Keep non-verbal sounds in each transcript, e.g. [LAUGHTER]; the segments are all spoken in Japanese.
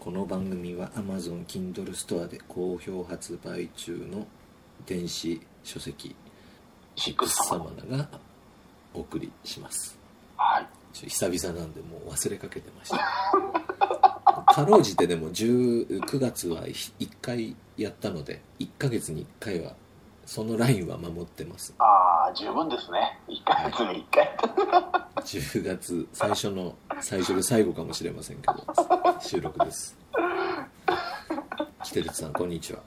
この番組は Amazon Kindle ストアで好評発売中の電子書籍シックスサ様マナがお送りします。はい。久々なんでもう忘れかけてました。[LAUGHS] かろうじてでも10 9月は1回やったので1ヶ月に1回はそのラインは守ってます。ああ十分ですね。1ヶ月に1回。10月最初の最初で最後かもしれませんけど収録です。キテレツさんこんにちは。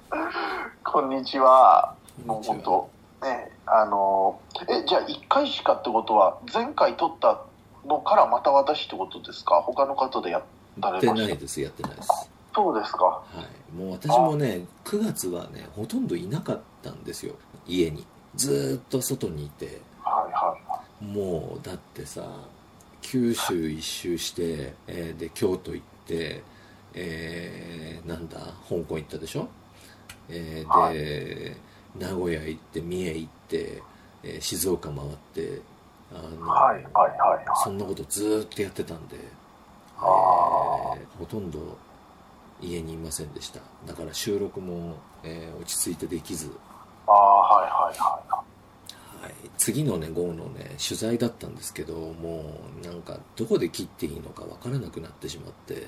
こんにちは。もう本当ねあのえじゃあ1回しかってことは前回撮ったのからまた私ってことですか？他の方でやらやってないですやってないです。そうですか。はい、もう私もね9月はねほとんどいなかったんですよ。家に。ずーっと外にいて。はいはもうだってさ九州一周して、えーで京都行えーなんだ？香港行ったでしょ、えーはで名古屋行って三重行って、えー静岡回ってあの、はいはいはいはい。そんなことずーっとやってたんで、えーあほとんど家にいませんでした。だから収録も、えー落ち着いてできず、ああはいはいはいはい、次のね号のね取材だったんですけどもうなんかどこで切っていいのかわからなくなってしまって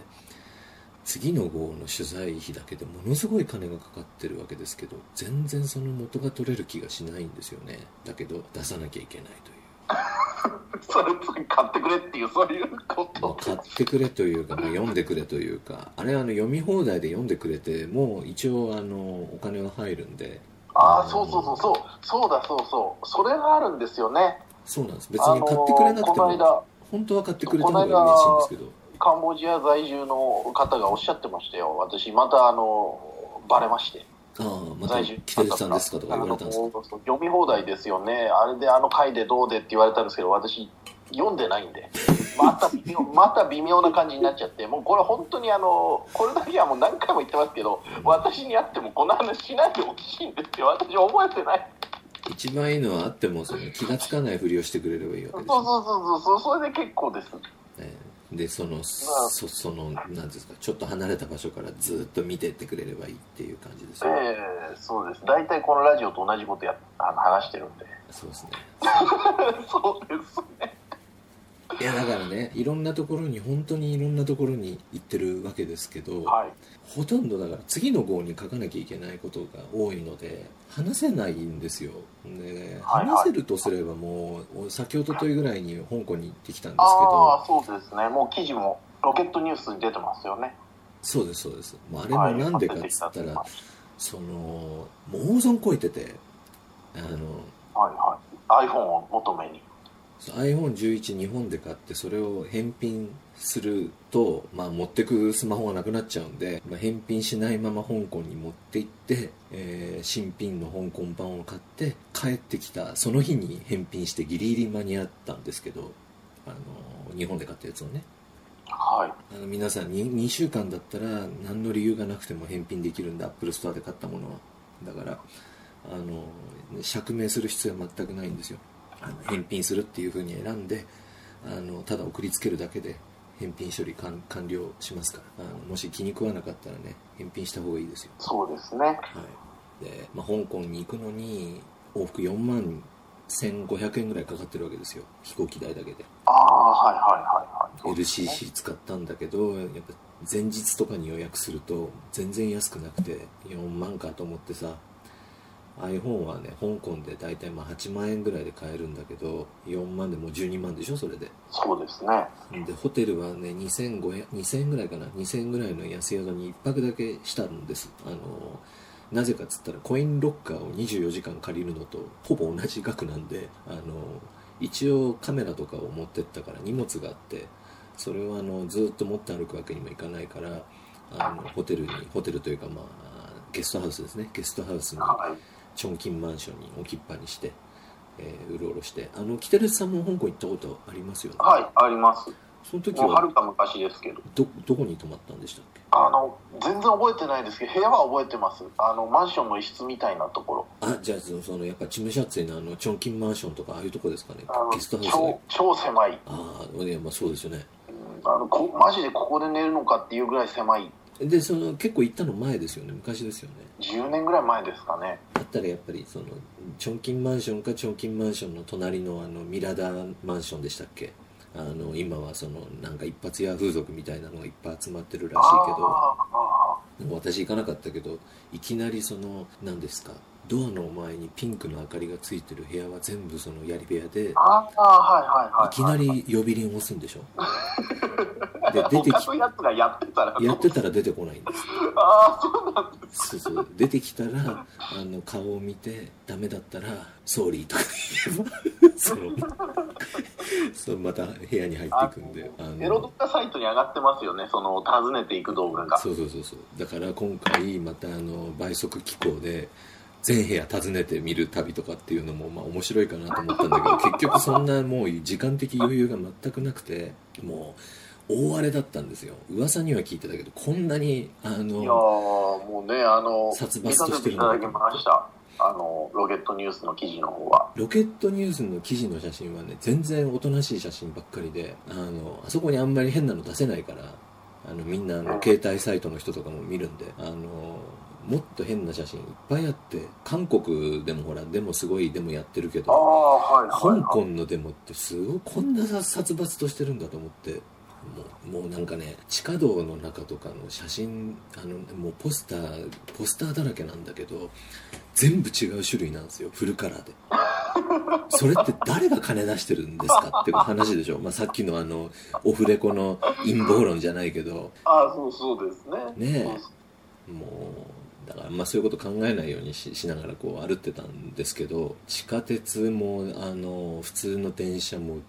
次の号の取材費だけでものすごい金がかかってるわけですけど全然その元が取れる気がしないんですよね。だけど出さなきゃいけないという。[LAUGHS] それ次買ってくれっていうそういうこまあと買ってくれというか、まあ、読んでくれというかあれはあの読み放題で読んでくれてもう一応あのお金は入るんでああそうそうそうそう。そうだそうそう。それがあるんですよね。そうなんです。別に買ってくれなくてあのこの間も本当は買ってくれた方が嬉しいんですけど。カンボジア在住の方がおっしゃってましたよ。私またあのバレまして。ああまた在住「キテレツさんですか?」とか言われたんですか？読み放題ですよね。あれであの回でどうでって言われたんですけど私読んでないんで。また微妙また微妙な感じになっちゃって。もうこれ本当にあのこれだけはもう何回も言ってますけど私に会ってもこの話しないでほしいんですよ。私覚えてない。一番いいのはあってもその気がつかないふりをしてくれればいいわけですよ、そうそうそうそう。それで結構です。ねでそのそそのなんですかちょっと離れた場所からずっと見てってくれればいいっていう感じですえよ、えそうです。大体このラジオと同じことやあの話してるんで。そうですね。[LAUGHS] そうですねいやだからねいろんなところに本当にいろんなところに行ってるわけですけど、はい。ほとんどだから次の号に書かなきゃいけないことが多いので話せないんですよ。ではいはい。話せるとすればもう先ほどというぐらいに香港に行ってきたんですけあどあそうですね。もう記事もロケットニュースに出てますよね。そうですそうです。もうあれもなんでかっつったら、そのもう大損こいててあのはいはい。iPhone を求めに iPhone11 日本で買ってそれを返品すると、まあ、持ってくスマホがなくなっちゃうんで、まあ、返品しないまま香港に持って行って、えー新品の香港版を買って帰ってきたその日に返品してギリギリ間に合ったんですけどあの日本で買ったやつをね。はい。あの皆さん 2, 2週間だったら何の理由がなくても返品できるんだ。アップルストアで買ったものは。だからあの釈明する必要は全くないんですよ返品するっていうふうに選んであのただ送りつけるだけで返品処理完完了しますから。あのもし気に食わなかったらね返品した方がいいですよ。そうですね。はい。で、まあ、香港に行くのに往復4万1500円ぐらいかかってるわけですよ。飛行機代だけで。ああはいはいはいはい。LCC 使ったんだけどやっぱ前日とかに予約すると全然安くなくて4万かと思ってさ iPhone はね香港で大体まあ8万円ぐらいで買えるんだけど4万でもう12万でしょそれで。そうですね。でホテルはね2500 2000円ぐらいかな。2000円ぐらいの安宿に1泊だけしたんです。あのなぜかっつったらコインロッカーを24時間借りるのとほぼ同じ額なんであの一応カメラとかを持ってったから荷物があってそれをあのずっと持って歩くわけにもいかないからあのホテルにホテルというかまあゲストハウスですね。ゲストハウスにはいチョンキンマンションに置きっぱにして、えーうろうろして。あのキテレツさんも香港行ったことありますよね？はいあります。その時は？はるか昔ですけど。どどこに泊まったんでしたっけ？あの全然覚えてないですけど部屋は覚えてます。あのマンションの一室みたいなところ。あじゃあそのそのやっぱチムシャツイのあのチョンキンマンションとかああいうとこですかね？ゲストハウス超狭い。ああいやまあそうですよね。うんあのこマジでここで寝るのかっていうぐらい狭いでその結構行ったの前ですよね。昔ですよね。10年ぐらい前ですかね。だったらやっぱりそのチョンキンマンションかチョンキンマンションの隣のあのミラダマンションでしたっけ？あの今はそのなんか一発屋風俗みたいなのがいっぱい集まってるらしいけど私行かなかったけどいきなりその何ですか？ドアの前にピンクの明かりがついてる部屋は全部そのやり部屋でいはいはいいきなり呼び鈴を押すんでしょ？で [LAUGHS] 出てきやつがやってたら。やってたら出てこないんです。ああそうなんですそうそう。出てきたらあの顔を見てダメだったら「ソーリー」とか言えば [LAUGHS] そうそうまた部屋に入っていくんであエロ動画サイトに上がってますよねその訪ねていく動画が。そうそうそうそう。だから今回またあの倍速機構で全部屋訪ねてみる旅とかっていうのもまあ面白いかなと思ったんだけど結局そんなもう時間的余裕が全くなくてもう大荒れだったんですよ噂には聞いてたけどこんなにあのいやもうねあの殺伐としてるせてましたあのロケットニュースの記事の方はロケットニュースの記事の写真はね全然おとなしい写真ばっかりであのあそこにあんまり変なの出せないからあのみんなあの携帯サイトの人とかも見るんであのもっと変な写真いっぱいあって韓国でもほらでもすごいデモやってるけどはいはい、香はい、港のデモってすごいこんな殺伐としてるんだと思ってもうもうなんかね地下道の中とかの写真あのもうポスターポスターだらけなんだけど全部違う種類なんですよフルカラーで。[LAUGHS] それって誰が金出してるんですかっていう話でしょ、まあ、さっきのあのオフレコの陰謀論じゃないけど。ああそうそうですね。ねえ。もうだからまあそういうこと考えないようにししながらこう歩ってたんですけど地下鉄もあの普通の電車もも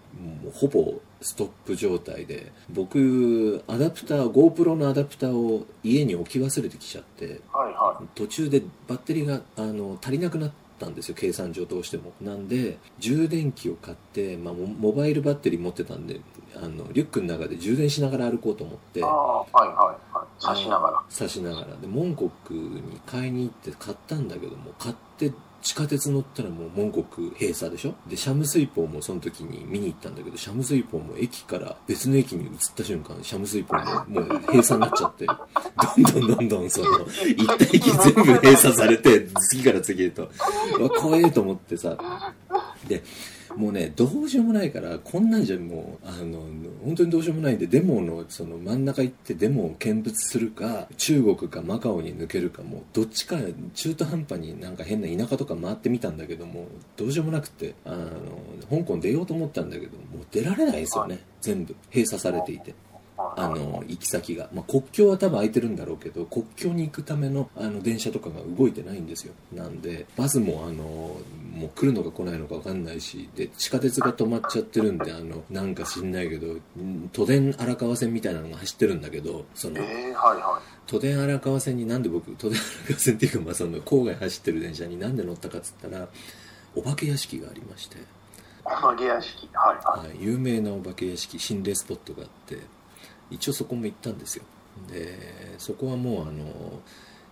うほぼストップ状態で僕アダプター GoPro のアダプターを家に置き忘れてきちゃってうはいは途中でバッテリーがあの足りなくなったんですよ計算上どうしても。なんで充電器を買って、まあ、モモバイルバッテリー持ってたんであのリュックの中で充電しながら歩こうと思っていああはいはいはい刺しながら。刺しながら。でモンコックに買いに行って買ったんだけども買って地下鉄乗ったらもうモンコク閉鎖でしょ？でシャムスイポーもその時に見に行ったんだけどシャムスイポーも駅から別の駅に移った瞬間シャムスイポーももう閉鎖になっちゃって。どんどんどんどんその行った駅全部閉鎖されて次から次へと。うわ怖えと思ってさ。でもうねどうしようもないからこんなんじゃもうあの本当にどうしようもないんでデモのその真ん中行ってデモを見物するか中国かマカオに抜けるかもうどっちか中途半端になんか変な田舎とか回ってみたんだけどもどうしようもなくてあの香港出ようと思ったんだけどもう出られないですよね全部閉鎖されていて。あの行き先が、まあ、国境は多分空いてるんだろうけど国境に行くためのあの電車とかが動いてないんですよ。なんでバスもあのもう来るのか来ないのか分かんないしで地下鉄が止まっちゃってるんであのなんか知んないけどん都電荒川線みたいなのが走ってるんだけどそのええはいはい。都電荒川線になんで僕都電荒川線っていうか、まあ、その郊外走ってる電車になんで乗ったかっつったらお化け屋敷がありまして、お化け屋敷。はいはい。はい、有名なお化け屋敷心霊スポットがあって一応そこも行ったんですよ。でそこはもうあの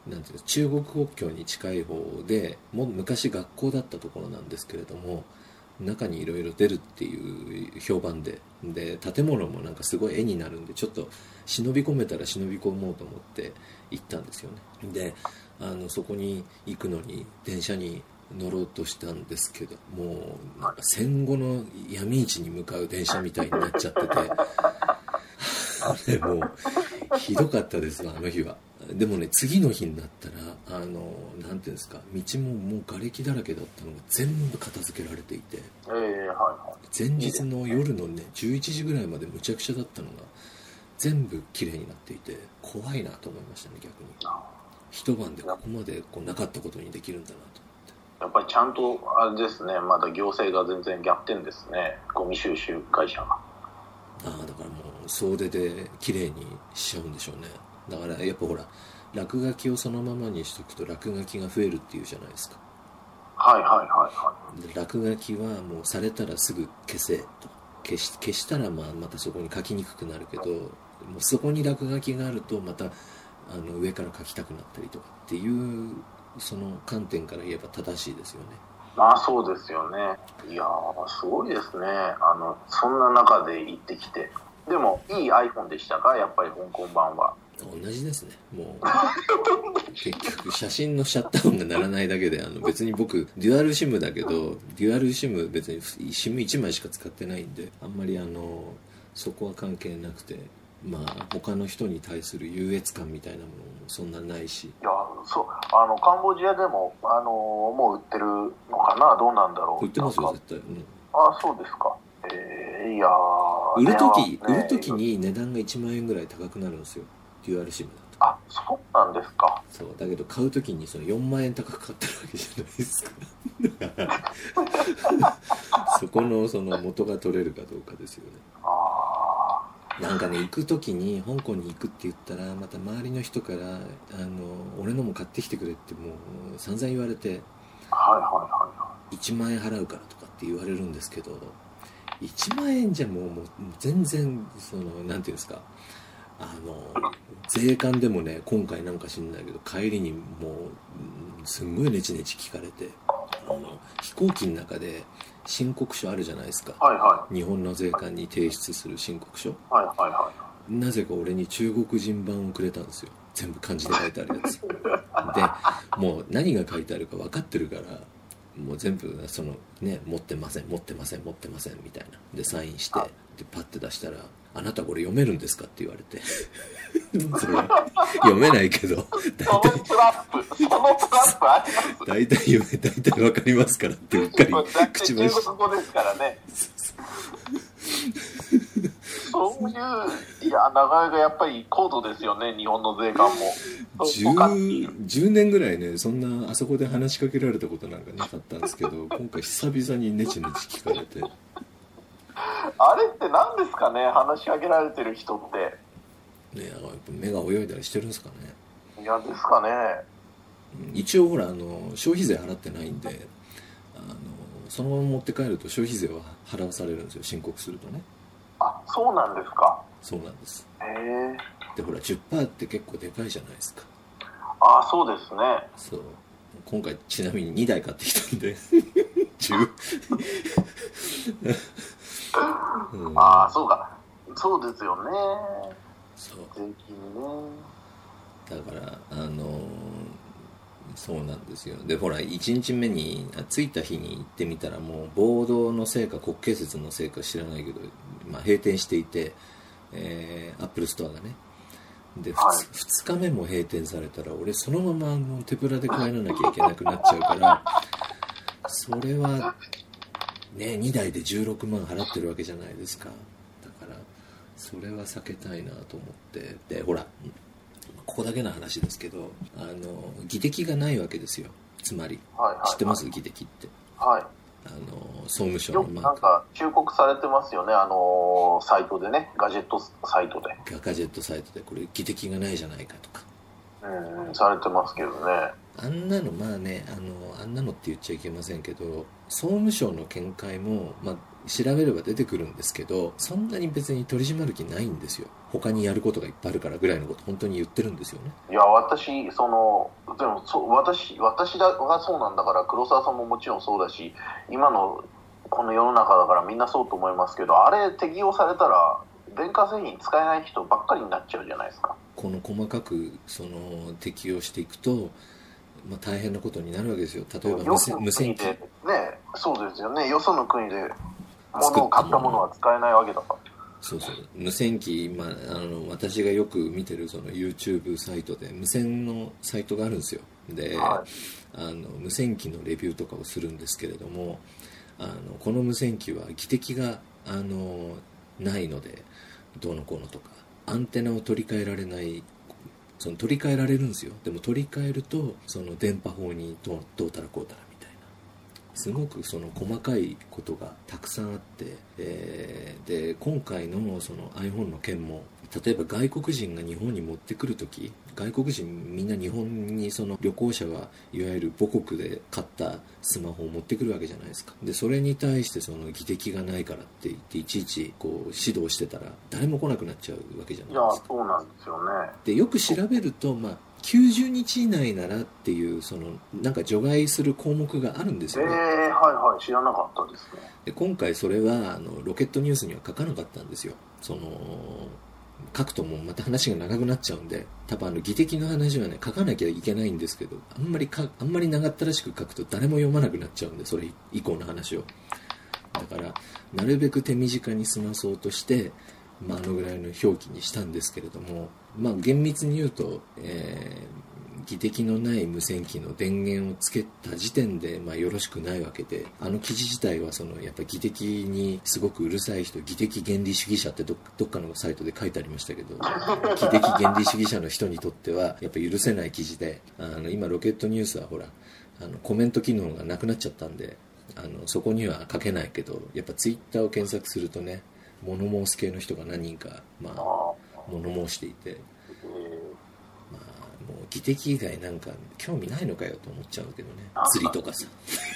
なんていうの中国国境に近い方でもう昔学校だったところなんですけれども中にいろいろ出るっていう評判でで建物もなんかすごい絵になるんでちょっと忍び込めたら忍び込もうと思って行ったんですよね。であのそこに行くのに電車に乗ろうとしたんですけどもうなんか戦後の闇市に向かう電車みたいになっちゃっててあれもうひどかったですわあの日は。でもね次の日になったらあのなんていうんですか道ももう瓦礫だらけだったのが全部片付けられていて。ええはいはい。前日の夜のね11時ぐらいまでむちゃくちゃだったのが全部綺麗になっていて怖いなと思いましたね逆に。一晩でここまでこうなかったことにできるんだなとやっぱりちゃんとあれですねまだ行政が全然逆転ですねゴミ収集会社が。ああだからもう総出で綺麗にしちゃうんでしょうね。だからやっぱほら落書きをそのままにしとくと落書きが増えるっていうじゃないですか。はいはいはいはで落書きはもうされたらすぐ消せと。消し消したらまあまたそこに書きにくくなるけどもうそこに落書きがあるとまたあの上から書きたくなったりとかっていうその観点から言えば正しいですよね。いまあそうですよね。いやーすごいですね。あのそんな中で行ってきてでもいい iPhone でしたか？やっぱり香港版は。同じですね。もう。[LAUGHS] 結局写真のシャットダウンがならないだけであの別に僕デュアル SIM だけどデュアル SIM 別に SIM1 枚しか使ってないんであんまりあのそこは関係なくてまあ他の人に対する優越感みたいなものもそんなないし。いやそうあのカンボジアでもあのもう売ってるのかな？どうなんだろう？売ってますよ絶対、うん、あそうですか売る時、ね売る時に値段が1万円ぐらい高くなるんですよ。デュアル SIM だと。あそうなんですか。そうだけど買う時にその4万円高く買ってるわけじゃないですか。[LAUGHS] そこのその元が取れるかどうかですよね。あなんかね行く時に香港に行くって言ったらまた周りの人からあの俺のも買ってきてくれってもう散々言われてあはいはいはいはい。1万円払うからとかって言われるんですけど1万円じゃもうもう全然そのなんていうんですか。あの税関でもね今回なんか知んないけど帰りにもううんすんごいネチネチ聞かれて。あの飛行機の中で申告書あるじゃないですか。はいは日本の税関に提出する申告書。いはいはいはい。なぜか俺に中国人版をくれたんですよ。全部漢字で書いてあるやつ。でもう何が書いてあるか分かってるからもう全部そのね持ってません持ってません持ってませんみたいな。でサインしてでパッて出したら「あなたこれ読めるんですか?」って言われて。[LAUGHS] それ読めないけど大その体トラップそのトラップあります。大体読め大体分かりますからってうっかり口中走国語ですからね [LAUGHS] そういうい。やなかなかやっぱり高度ですよね日本の税関も。そう他に 10, 10年ぐらいねそんなあそこで話しかけられたことなんかなかったんですけど [LAUGHS] 今回久々にネチネチ聞かれて。あれって何ですかね話しかけられてる人って。ねやっぱ目が泳いだりしてるんですかね。いやですかね。うん。一応ほらあの消費税払ってないんであのそのまま持って帰ると消費税は払わされるんですよ申告するとね。あそうなんですか。そうなんです。へえ。でほら10%って結構でかいじゃないですか。あそうですね。そう。今回ちなみに2台買ってきたんで。[LAUGHS] 10 [LAUGHS] うん。ああそうか。そうですよね。そう。税金ね。だからあのーそうなんですよ。でほら1日目にあ着いた日に行ってみたらもう暴動のせいか国慶節のせいか知らないけど、まあ、閉店していて、えーアップルストアがね。で 2,、はい。日目も閉店されたら俺そのままあの手ぶらで帰らなきゃいけなくなっちゃうからそれはね2台で16万払ってるわけじゃないですか。だからそれは避けたいなと思って。でほらここだけの話ですけどあの技的がないわけですよ。つまりはいはい知ってます？技的って。はい。あの総務省のマなんか忠告されてますよね。あのサイトでね。ガジェットサイトで。ガジェットサイトで。これ技的がないじゃないかとか。うんうん。されてますけどね。あんなのまあねあのあんなのって言っちゃいけませんけど総務省の見解も、まあ、調べれば出てくるんですけどそんなに別に取り締まる気ないんですよ。他にやることがいっぱいあるからぐらいのこと本当に言ってるんですよね。いや私そのでもそう私私がそうなんだから黒沢さんももちろんそうだし今のこの世の中だからみんなそうと思いますけどあれ適用されたら電化製品使えない人ばっかりになっちゃうじゃないですか。この細かくその適用していくと、まあ、大変なことになるわけですよ。例えば無線無線機。ねそうですよね。よその国で物を買ったものは使えないわけだから。そうそう。無線機、まあ、あの私がよく見てるその YouTube サイトで無線のサイトがあるんですよ。で、はあの無線機のレビューとかをするんですけれどもあのこの無線機は技的があのないのでどうのこうのとかアンテナを取り替えられないその取り替えられるんですよ。でも取り替えるとその電波法にどうどうたらこうたらすごくその細かいことがたくさんあって、えーで今回のその iPhone の件も例えば外国人が日本に持ってくるとき外国人みんな日本にその旅行者はいわゆる母国で買ったスマホを持ってくるわけじゃないですか。でそれに対してその技的がないからって言っていちいちこう指導してたら誰も来なくなっちゃうわけじゃないですか。そうなんですよね。でよく調べると、まあ、90日以内ならっていうそのなんか除外する項目があるんですえー、よね、はいはい知らなかったですね。で今回それはあのロケットニュースには書かなかったんですよ。その書くともうまた話が長くなっちゃうんで多分あの技的の話はね書かなきゃいけないんですけどあんまりかあんまり長ったらしく書くと誰も読まなくなっちゃうんでそれ以降の話を。だからなるべく手短に済まそうとして、まあ、あのぐらいの表記にしたんですけれどもまあ厳密に言うと、えー議的のない無線機の電源をつけた時点で、まあ、よろしくないわけであの記事自体はそのやっぱり議的にすごくうるさい人議的原理主義者ってどどっかのサイトで書いてありましたけど [LAUGHS] 議的原理主義者の人にとってはやっぱ許せない記事であの今ロケットニュースはほらあのコメント機能がなくなっちゃったんであのそこには書けないけどやっぱツイッターを検索するとね物申す系の人が何人か、まあ、あ物申していて。技的以外なんか興味ないのかよと思っちゃうけどね。あ釣りとかさ。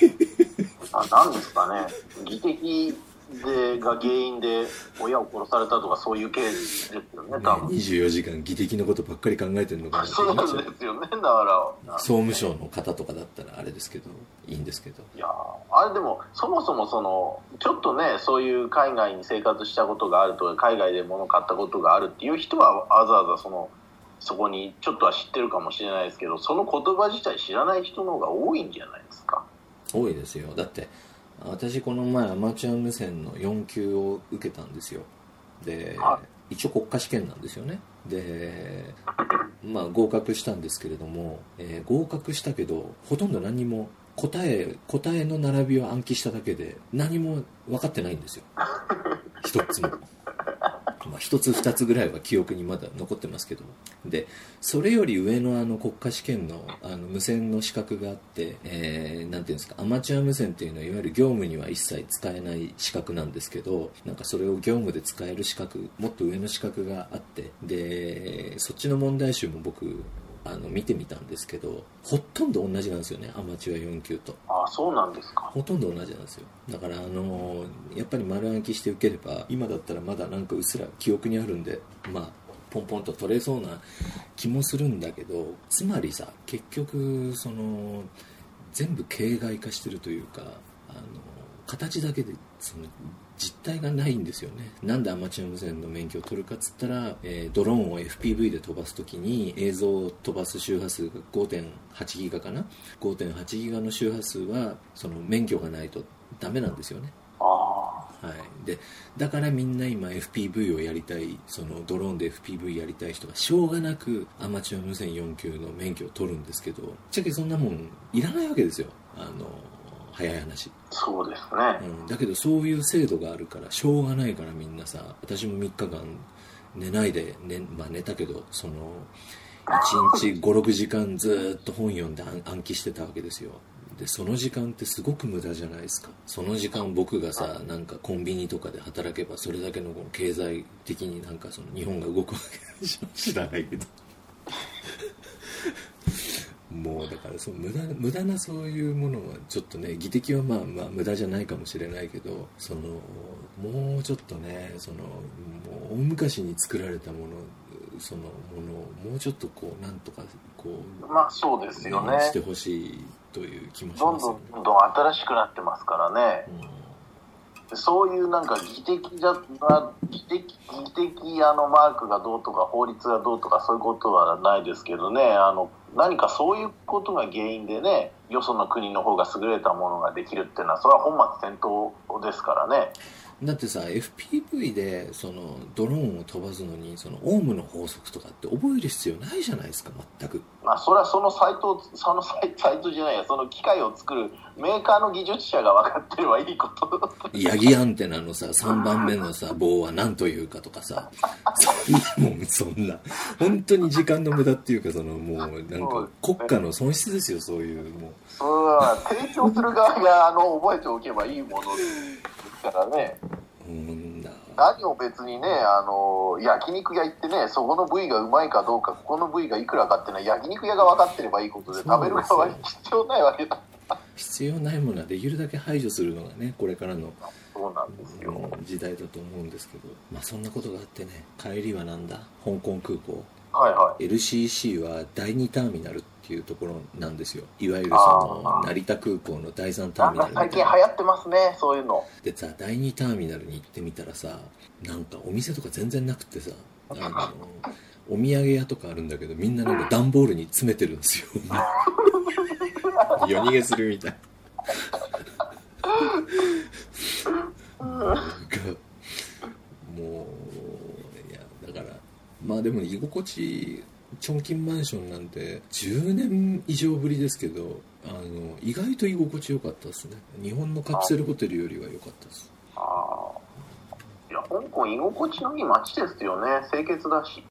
ー、あなんですかね、技的でが原因で親を殺されたとか、そういうケースですよね、多分。24時間技的のことばっかり考えてるのかなそうなんですよね、だから。総務省の方とかだったらあれですけどいいんですけど。いやーあれでもそもそもそのちょっとねそういう海外に生活したことがあると海外で物買ったことがあるっていう人はわざわざそのそこにちょっとは知ってるかもしれないですけどその言葉自体知らない人の方が多いんじゃないですか？多いですよ。だって私この前アマチュア無線の4級を受けたんですよ。では一応国家試験なんですよね。でまあ合格したんですけれども、えー合格したけどほとんど何も答え答えの並びを暗記しただけで何も分かってないんですよ。一つもまあ1つ2つぐらいは記憶にまだ残ってますけどでそれより上のあの国家試験のあの無線の資格があって、えーていうんですかアマチュア無線っていうのはいわゆる業務には一切使えない資格なんですけどなんかそれを業務で使える資格もっと上の資格があってでそっちの問題集も僕あの見てみたんですけどほとんど同じなんですよねアマチュア4級と。ああそうなんですか。ほとんど同じなんですよ。だからあのやっぱり丸暗記して受ければ今だったらまだなんかうっすら記憶にあるんでまあポンポンと取れそうな気もするんだけどつまりさ結局その全部形骸化してるというかあの形だけでその実体がないんですよね。なんでアマチュア無線の免許を取るかっつったら、えードローンを FPV で飛ばす時に映像を飛ばす周波数が5.8ギガかな？5.8ギガの周波数はその免許がないとダメなんですよね。はい、でだからみんな今 FPV をやりたいそのドローンで FPV やりたい人がしょうがなくアマチュア無線4級の免許を取るんですけどぶっちゃけそんなもんいらないわけですよ。あの早い話、そうですね。うん、だけどそういう制度があるからしょうがないからみんなさ私も3日間寝ないで、ねまあ、寝たけどその1日 [LAUGHS] 56時間ずーっと本読んで暗暗記してたわけですよ。でその時間ってすごく無駄じゃないですか。その時間僕がさなんかコンビニとかで働けばそれだけのこの経済的になんかその日本が動くわけでしょ知らないけどもうだからそう無駄無駄なそういうものはちょっとね技的はまあまあ無駄じゃないかもしれないけどそのもうちょっとねそのもう大昔に作られたものそのものをもうちょっとこうなんとかこうまあそうですよね。してほしいという気もしどんますよね。どんどんどん新しくなってますからね。そういうなんか技的だな技的技的あのマークがどうとか法律がどうとかそういうことはないですけどね。あの何かそういうことが原因でねよその国の方が優れたものができるっていうのはそれは本末転倒ですからね。だってさ FPV でそのドローンを飛ばすのにそのオウムの法則とかって覚える必要ないじゃないですか全く。まあそれはそのサイトをそのサイサイトじゃないやその機械を作るメーカーの技術者が分かってればいいこと。ヤギアンテナのさ3番目のさ棒は何というかとかさ。そんなもんそんな。本当に時間の無駄っていうかそのもうなんか国家の損失ですよそういうもう。それは提供する側があの覚えておけばいいもの。ですからね。うん。だ何を別にねあの焼肉屋行ってねそこの部位がうまいかどうかここの部位がいくらかっていうのは焼肉屋が分かってればいいことで食べる側に必要ないわけだ。必要ないものはできるだけ排除するのがねこれからのそうなんですよ。うん時代だと思うんですけど。まあそんなことがあってね帰りはなんだ？香港空港。はいはい。LCC は第2ターミナルっていうところなんですよ。いわゆるその成田空港の第3ターミナル最近流行ってますねそういうの。でさ第2ターミナルに行ってみたらさなんかお店とか全然なくってさ [LAUGHS] あのお土産屋とかあるんだけどみんななんか [LAUGHS] 段ボールに詰めてるんですよ。夜逃げするみたいもういやだからまあでも居心地チョンキンマンションなんて10年以上ぶりですけどあの意外と居心地良かったですね。日本のカプセルホテルよりは良かったです。ああいや香港居心地のいい街ですよね。清潔だし。